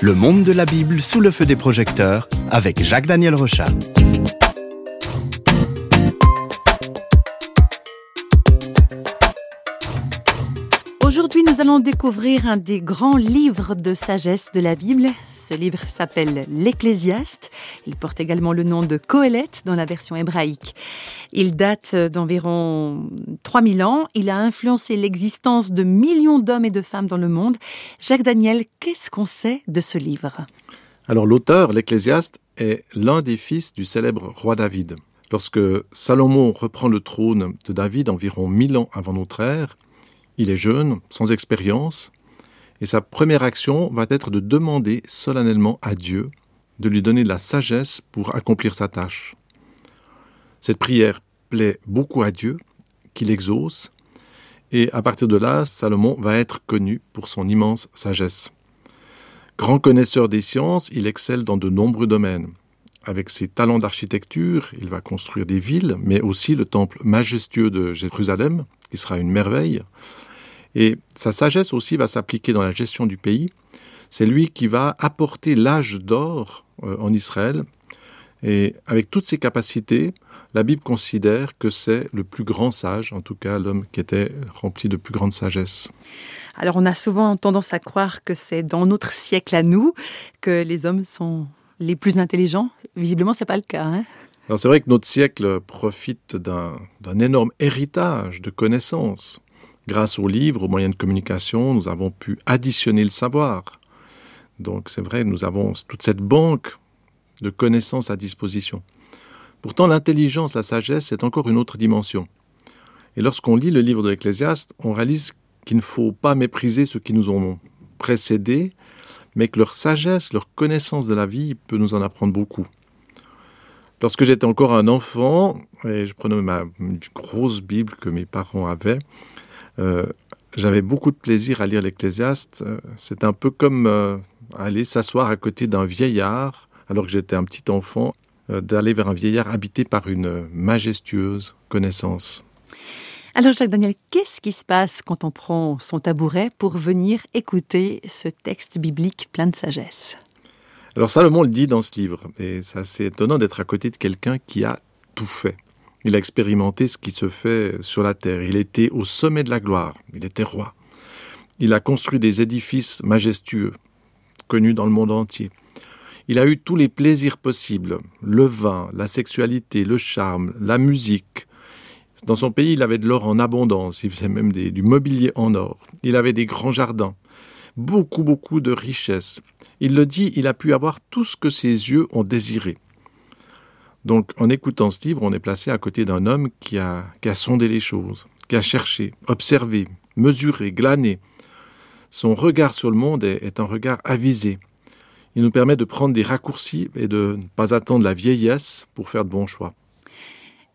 Le monde de la Bible sous le feu des projecteurs avec Jacques-Daniel Rochat. Aujourd'hui, nous allons découvrir un des grands livres de sagesse de la Bible. Ce livre s'appelle l'Ecclésiaste. Il porte également le nom de Coëlette dans la version hébraïque. Il date d'environ 3000 ans. Il a influencé l'existence de millions d'hommes et de femmes dans le monde. Jacques Daniel, qu'est-ce qu'on sait de ce livre? Alors l'auteur, l'Ecclésiaste, est l'un des fils du célèbre roi David. Lorsque Salomon reprend le trône de David environ 1000 ans avant notre ère, il est jeune, sans expérience, et sa première action va être de demander solennellement à Dieu de lui donner la sagesse pour accomplir sa tâche. Cette prière plaît beaucoup à Dieu, qu'il exauce, et à partir de là, Salomon va être connu pour son immense sagesse. Grand connaisseur des sciences, il excelle dans de nombreux domaines. Avec ses talents d'architecture, il va construire des villes, mais aussi le temple majestueux de Jérusalem, qui sera une merveille. Et sa sagesse aussi va s'appliquer dans la gestion du pays. C'est lui qui va apporter l'âge d'or euh, en Israël. Et avec toutes ses capacités, la Bible considère que c'est le plus grand sage, en tout cas l'homme qui était rempli de plus grande sagesse. Alors on a souvent tendance à croire que c'est dans notre siècle à nous que les hommes sont les plus intelligents. Visiblement, ce n'est pas le cas. Hein Alors c'est vrai que notre siècle profite d'un énorme héritage de connaissances. Grâce aux livres, aux moyens de communication, nous avons pu additionner le savoir. Donc c'est vrai, nous avons toute cette banque de connaissances à disposition. Pourtant, l'intelligence, la sagesse, c'est encore une autre dimension. Et lorsqu'on lit le livre de l'Ecclésiaste, on réalise qu'il ne faut pas mépriser ceux qui nous ont précédés, mais que leur sagesse, leur connaissance de la vie peut nous en apprendre beaucoup. Lorsque j'étais encore un enfant, et je prenais ma grosse Bible que mes parents avaient, euh, j'avais beaucoup de plaisir à lire l'Ecclésiaste. Euh, c'est un peu comme euh, aller s'asseoir à côté d'un vieillard, alors que j'étais un petit enfant, d'aller vers un vieillard habité par une majestueuse connaissance. Alors Jacques Daniel, qu'est-ce qui se passe quand on prend son tabouret pour venir écouter ce texte biblique plein de sagesse? Alors Salomon le dit dans ce livre, et c'est assez étonnant d'être à côté de quelqu'un qui a tout fait. Il a expérimenté ce qui se fait sur la terre. Il était au sommet de la gloire. Il était roi. Il a construit des édifices majestueux, connus dans le monde entier. Il a eu tous les plaisirs possibles, le vin, la sexualité, le charme, la musique. Dans son pays, il avait de l'or en abondance, il faisait même du mobilier en or. Il avait des grands jardins, beaucoup, beaucoup de richesses. Il le dit, il a pu avoir tout ce que ses yeux ont désiré. Donc en écoutant ce livre, on est placé à côté d'un homme qui a, sondé les choses, qui a cherché, observé, mesuré, glané. Son regard sur le monde est, un regard avisé. Il nous permet de prendre des raccourcis et de ne pas attendre la vieillesse pour faire de bons choix.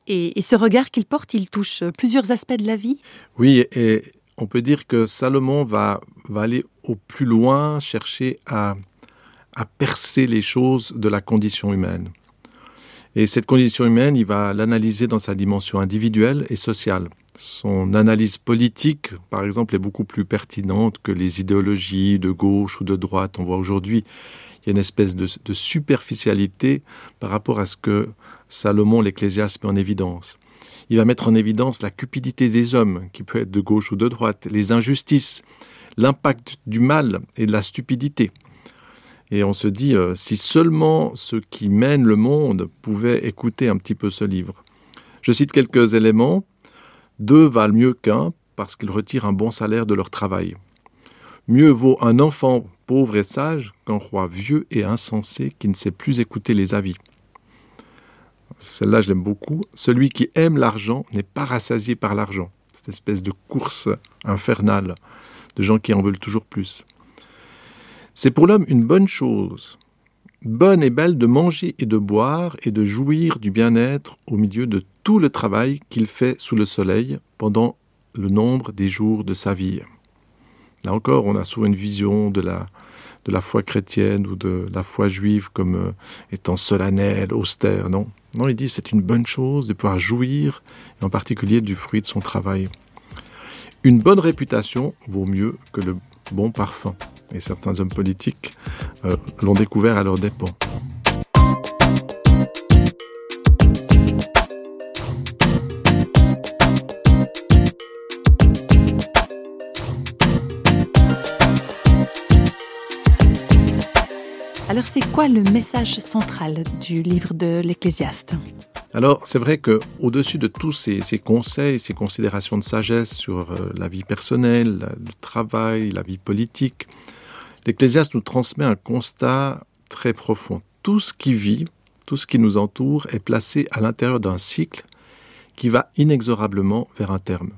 Et, ce regard qu'il porte, il touche plusieurs aspects de la vie? Oui, et on peut dire que Salomon va, aller au plus loin, chercher à percer les choses de la condition humaine. Et cette condition humaine, il va l'analyser dans sa dimension individuelle et sociale. Son analyse politique, par exemple, est beaucoup plus pertinente que les idéologies de gauche ou de droite. On voit aujourd'hui, il y a une espèce de, superficialité par rapport à ce que Salomon, l'Ecclésiaste, met en évidence. Il va mettre en évidence la cupidité des hommes, qui peut être de gauche ou de droite, les injustices, l'impact du mal et de la stupidité. Et on se dit, euh, si seulement ceux qui mènent le monde pouvaient écouter un petit peu ce livre. Je cite quelques éléments. Deux valent mieux qu'un parce qu'ils retirent un bon salaire de leur travail. Mieux vaut un enfant pauvre et sage qu'un roi vieux et insensé qui ne sait plus écouter les avis. Celle-là, je l'aime beaucoup. Celui qui aime l'argent n'est pas rassasié par l'argent. Cette espèce de course infernale de gens qui en veulent toujours plus. C'est pour l'homme une bonne chose, bonne et belle de manger et de boire et de jouir du bien-être au milieu de tout le travail qu'il fait sous le soleil pendant le nombre des jours de sa vie. Là encore, on a souvent une vision de la, de la foi chrétienne ou de la foi juive comme euh, étant solennelle, austère. Non, non, il dit c'est une bonne chose de pouvoir jouir, en particulier du fruit de son travail. Une bonne réputation vaut mieux que le bon parfum. Et certains hommes politiques euh, l'ont découvert à leur dépens. Alors c'est quoi le message central du livre de l'Ecclésiaste? Alors, c'est vrai que au-dessus de tous ces, conseils, ces considérations de sagesse sur euh, la vie personnelle, le travail, la vie politique, l'Ecclésiaste nous transmet un constat très profond. Tout ce qui vit, tout ce qui nous entoure est placé à l'intérieur d'un cycle qui va inexorablement vers un terme.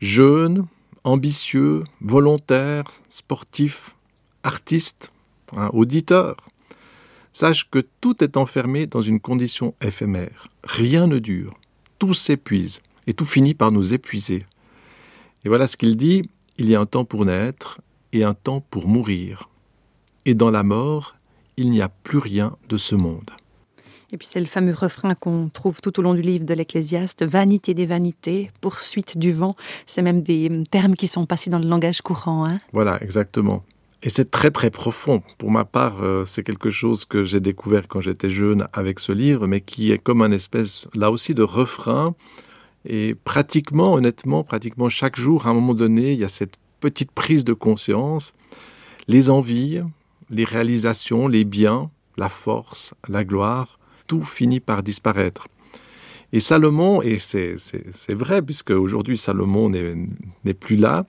Jeune, ambitieux, volontaire, sportif, artiste, hein, auditeur, Sache que tout est enfermé dans une condition éphémère. Rien ne dure. Tout s'épuise et tout finit par nous épuiser. Et voilà ce qu'il dit, il y a un temps pour naître et un temps pour mourir. Et dans la mort, il n'y a plus rien de ce monde. Et puis c'est le fameux refrain qu'on trouve tout au long du livre de l'Ecclésiaste, vanité des vanités, poursuite du vent. C'est même des termes qui sont passés dans le langage courant. Hein voilà, exactement. Et c'est très très profond. Pour ma part, euh, c'est quelque chose que j'ai découvert quand j'étais jeune avec ce livre, mais qui est comme un espèce, là aussi, de refrain. Et pratiquement, honnêtement, pratiquement chaque jour, à un moment donné, il y a cette petite prise de conscience. Les envies, les réalisations, les biens, la force, la gloire, tout finit par disparaître. Et Salomon, et c'est vrai, puisque aujourd'hui Salomon n'est plus là,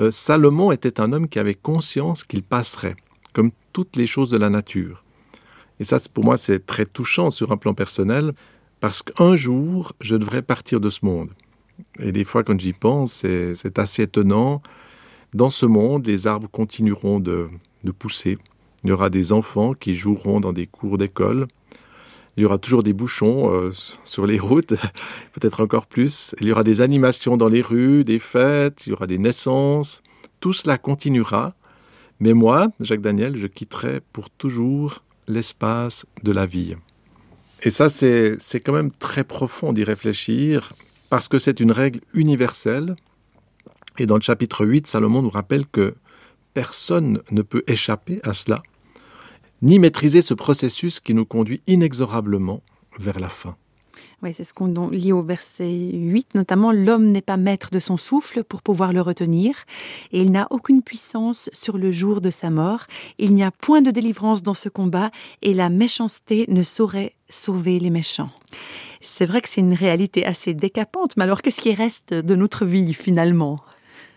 euh, Salomon était un homme qui avait conscience qu'il passerait, comme toutes les choses de la nature. Et ça, pour moi, c'est très touchant sur un plan personnel, parce qu'un jour, je devrais partir de ce monde. Et des fois, quand j'y pense, c'est assez étonnant. Dans ce monde, les arbres continueront de, de pousser. Il y aura des enfants qui joueront dans des cours d'école. Il y aura toujours des bouchons euh, sur les routes, peut-être encore plus. Il y aura des animations dans les rues, des fêtes, il y aura des naissances. Tout cela continuera. Mais moi, Jacques Daniel, je quitterai pour toujours l'espace de la vie. Et ça, c'est quand même très profond d'y réfléchir, parce que c'est une règle universelle. Et dans le chapitre 8, Salomon nous rappelle que personne ne peut échapper à cela ni maîtriser ce processus qui nous conduit inexorablement vers la fin. Oui, c'est ce qu'on lit au verset 8, notamment l'homme n'est pas maître de son souffle pour pouvoir le retenir, et il n'a aucune puissance sur le jour de sa mort. Il n'y a point de délivrance dans ce combat, et la méchanceté ne saurait sauver les méchants. C'est vrai que c'est une réalité assez décapante, mais alors qu'est-ce qui reste de notre vie finalement?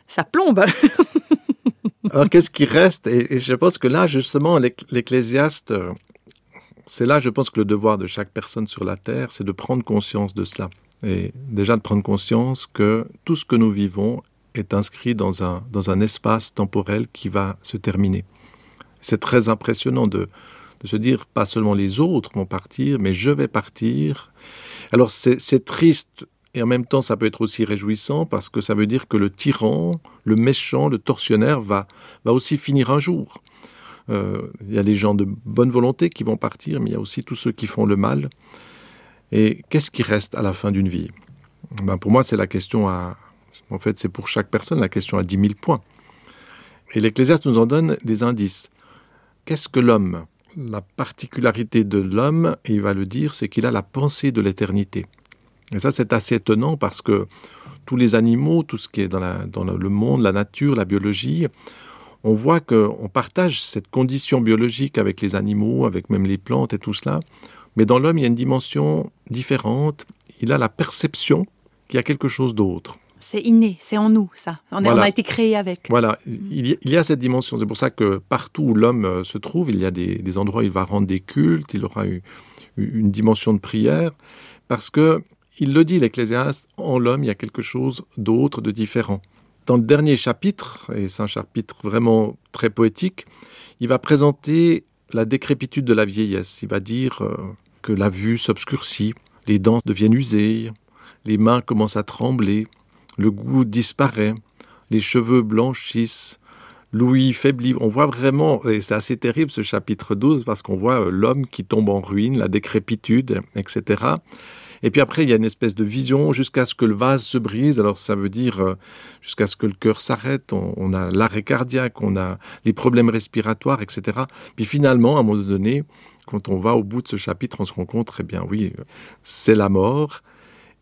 Ça plombe Alors, qu'est-ce qui reste? Et, je pense que là, justement, l'Ecclésiaste, euh, c'est là, je pense que le devoir de chaque personne sur la terre, c'est de prendre conscience de cela. Et déjà de prendre conscience que tout ce que nous vivons est inscrit dans un, dans un espace temporel qui va se terminer. C'est très impressionnant de, de se dire, pas seulement les autres vont partir, mais je vais partir. Alors c'est triste et en même temps, ça peut être aussi réjouissant parce que ça veut dire que le tyran, le méchant, le tortionnaire va, va aussi finir un jour. Euh, il y a les gens de bonne volonté qui vont partir, mais il y a aussi tous ceux qui font le mal. Et qu'est-ce qui reste à la fin d'une vie? Ben Pour moi, c'est la question à... En fait, c'est pour chaque personne la question à 10 000 points. Et l'Ecclésiaste nous en donne des indices. Qu'est-ce que l'homme? La particularité de l'homme, et il va le dire, c'est qu'il a la pensée de l'éternité. Et ça, c'est assez étonnant parce que tous les animaux, tout ce qui est dans, le monde, la nature, la biologie, on voit qu'on partage cette condition biologique avec les animaux, avec même les plantes et tout cela. Mais dans l'homme, il y a une dimension différente. Il a la perception qu'il y a quelque chose d'autre. C'est inné, c'est en nous, ça. On, a été créé avec. Voilà, il y, a, cette dimension. C'est pour ça que partout où l'homme euh, se trouve, il y a des, endroits où il va rendre des cultes, il aura une dimension de prière, parce que il le dit, l'Ecclésiaste, en l'homme, il y a quelque chose d'autre, de différent. Dans le dernier chapitre, et c'est un chapitre vraiment très poétique, il va présenter la décrépitude de la vieillesse. Il va dire euh, que la vue s'obscurcit, les dents deviennent usées, les mains commencent à trembler, le goût disparaît, les cheveux blanchissent, l'ouïe faiblit. On voit vraiment, et c'est assez terrible ce chapitre 12, parce qu'on voit euh, l'homme qui tombe en ruine, la décrépitude, etc. Et puis après, il y a une espèce de vision jusqu'à ce que le vase se brise. Alors ça veut dire euh, jusqu'à ce que le cœur s'arrête. On, a l'arrêt cardiaque, on a les problèmes respiratoires, etc. Puis finalement, à un moment donné, quand on va au bout de ce chapitre, on se rend compte, eh bien oui, c'est la mort.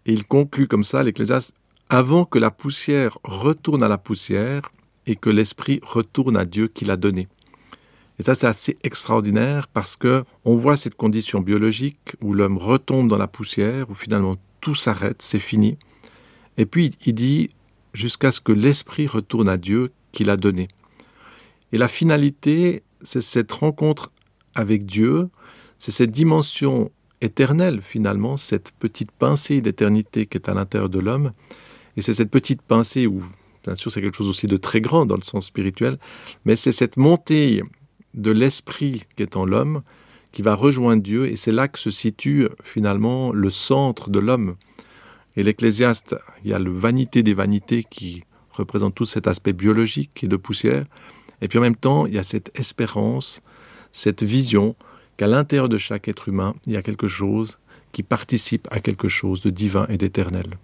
Et il conclut comme ça, l'Ecclésiaste, avant que la poussière retourne à la poussière et que l'esprit retourne à Dieu qui l'a donné. Et ça, c'est assez extraordinaire parce que on voit cette condition biologique où l'homme retombe dans la poussière, où finalement tout s'arrête, c'est fini. Et puis il dit jusqu'à ce que l'esprit retourne à Dieu qui l'a donné. Et la finalité, c'est cette rencontre avec Dieu, c'est cette dimension éternelle finalement, cette petite pincée d'éternité qui est à l'intérieur de l'homme. Et c'est cette petite pincée où, bien sûr, c'est quelque chose aussi de très grand dans le sens spirituel, mais c'est cette montée de l'esprit qui est en l'homme qui va rejoindre Dieu, et c'est là que se situe finalement le centre de l'homme. Et l'Ecclésiaste, il y a le vanité des vanités qui représente tout cet aspect biologique et de poussière, et puis en même temps, il y a cette espérance, cette vision qu'à l'intérieur de chaque être humain, il y a quelque chose qui participe à quelque chose de divin et d'éternel.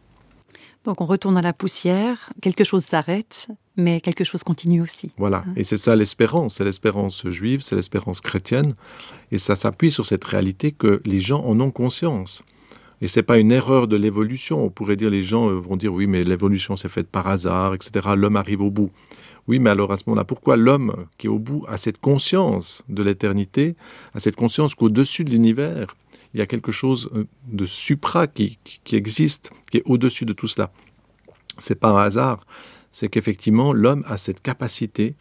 Donc on retourne à la poussière, quelque chose s'arrête, mais quelque chose continue aussi. Voilà, hein. et c'est ça l'espérance, c'est l'espérance juive, c'est l'espérance chrétienne, et ça s'appuie sur cette réalité que les gens en ont conscience. Et c'est pas une erreur de l'évolution. On pourrait dire les gens euh, vont dire oui, mais l'évolution s'est faite par hasard, etc. L'homme arrive au bout. Oui, mais alors à ce moment-là, pourquoi l'homme qui est au bout a cette conscience de l'éternité, a cette conscience qu'au-dessus de l'univers, il y a quelque chose euh, de supra qui, qui existe, qui est au-dessus de tout cela? C'est pas un hasard, c'est qu'effectivement l'homme a cette capacité,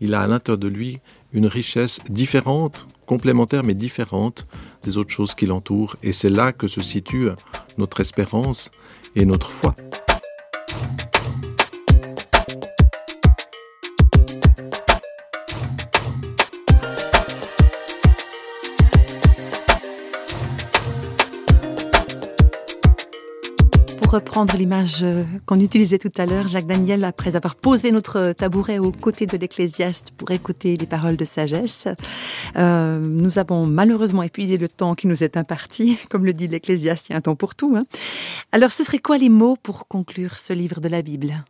il a à l'intérieur de lui une richesse différente, complémentaire mais différente des autres choses qui l'entourent, et c'est là que se situe notre espérance et notre foi. Reprendre l'image euh, qu'on utilisait tout à l'heure, Jacques Daniel, après avoir posé notre tabouret aux côtés de l'Ecclésiaste pour écouter les paroles de sagesse, euh, nous avons malheureusement épuisé le temps qui nous est imparti. Comme le dit l'Ecclésiaste, il y a un temps pour tout. Hein. Alors, ce serait quoi les mots pour conclure ce livre de la Bible?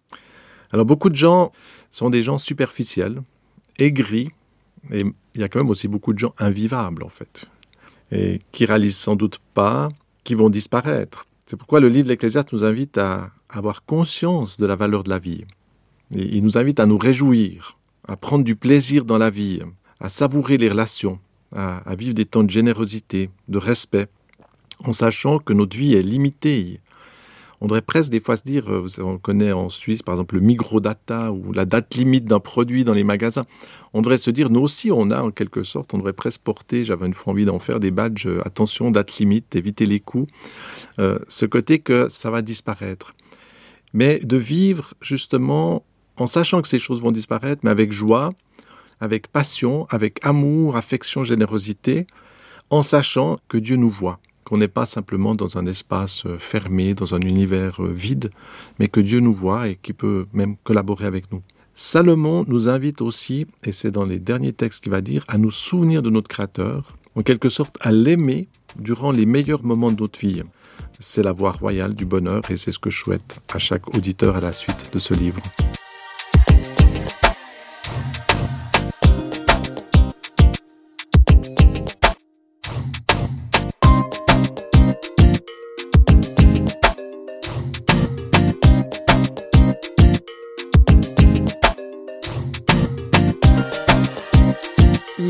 Alors, beaucoup de gens sont des gens superficiels, aigris, et il y a quand même aussi beaucoup de gens invivables, en fait, et qui réalisent sans doute pas qui vont disparaître. C'est pourquoi le livre de l'Ecclésiaste nous invite à avoir conscience de la valeur de la vie. il nous invite à nous réjouir, à prendre du plaisir dans la vie, à savourer les relations, à, vivre des temps de générosité, de respect, en sachant que notre vie est limitée on devrait presque des fois se dire, euh, on connaît en Suisse par exemple le microdata ou la date limite d'un produit dans les magasins. On devrait se dire, nous aussi on a en quelque sorte, on devrait presque porter, j'avais une fois envie d'en faire des badges, euh, attention, date limite, éviter les coûts. Euh, ce côté que ça va disparaître. Mais de vivre justement en sachant que ces choses vont disparaître, mais avec joie, avec passion, avec amour, affection, générosité, en sachant que Dieu nous voit qu'on n'est pas simplement dans un espace euh, fermé, dans un univers euh, vide, mais que Dieu nous voit et qui peut même collaborer avec nous. Salomon nous invite aussi, et c'est dans les derniers textes qu'il va dire, à nous souvenir de notre Créateur, en quelque sorte à l'aimer durant les meilleurs moments de notre vie. C'est la voie royale du bonheur et c'est ce que je souhaite à chaque auditeur à la suite de ce livre.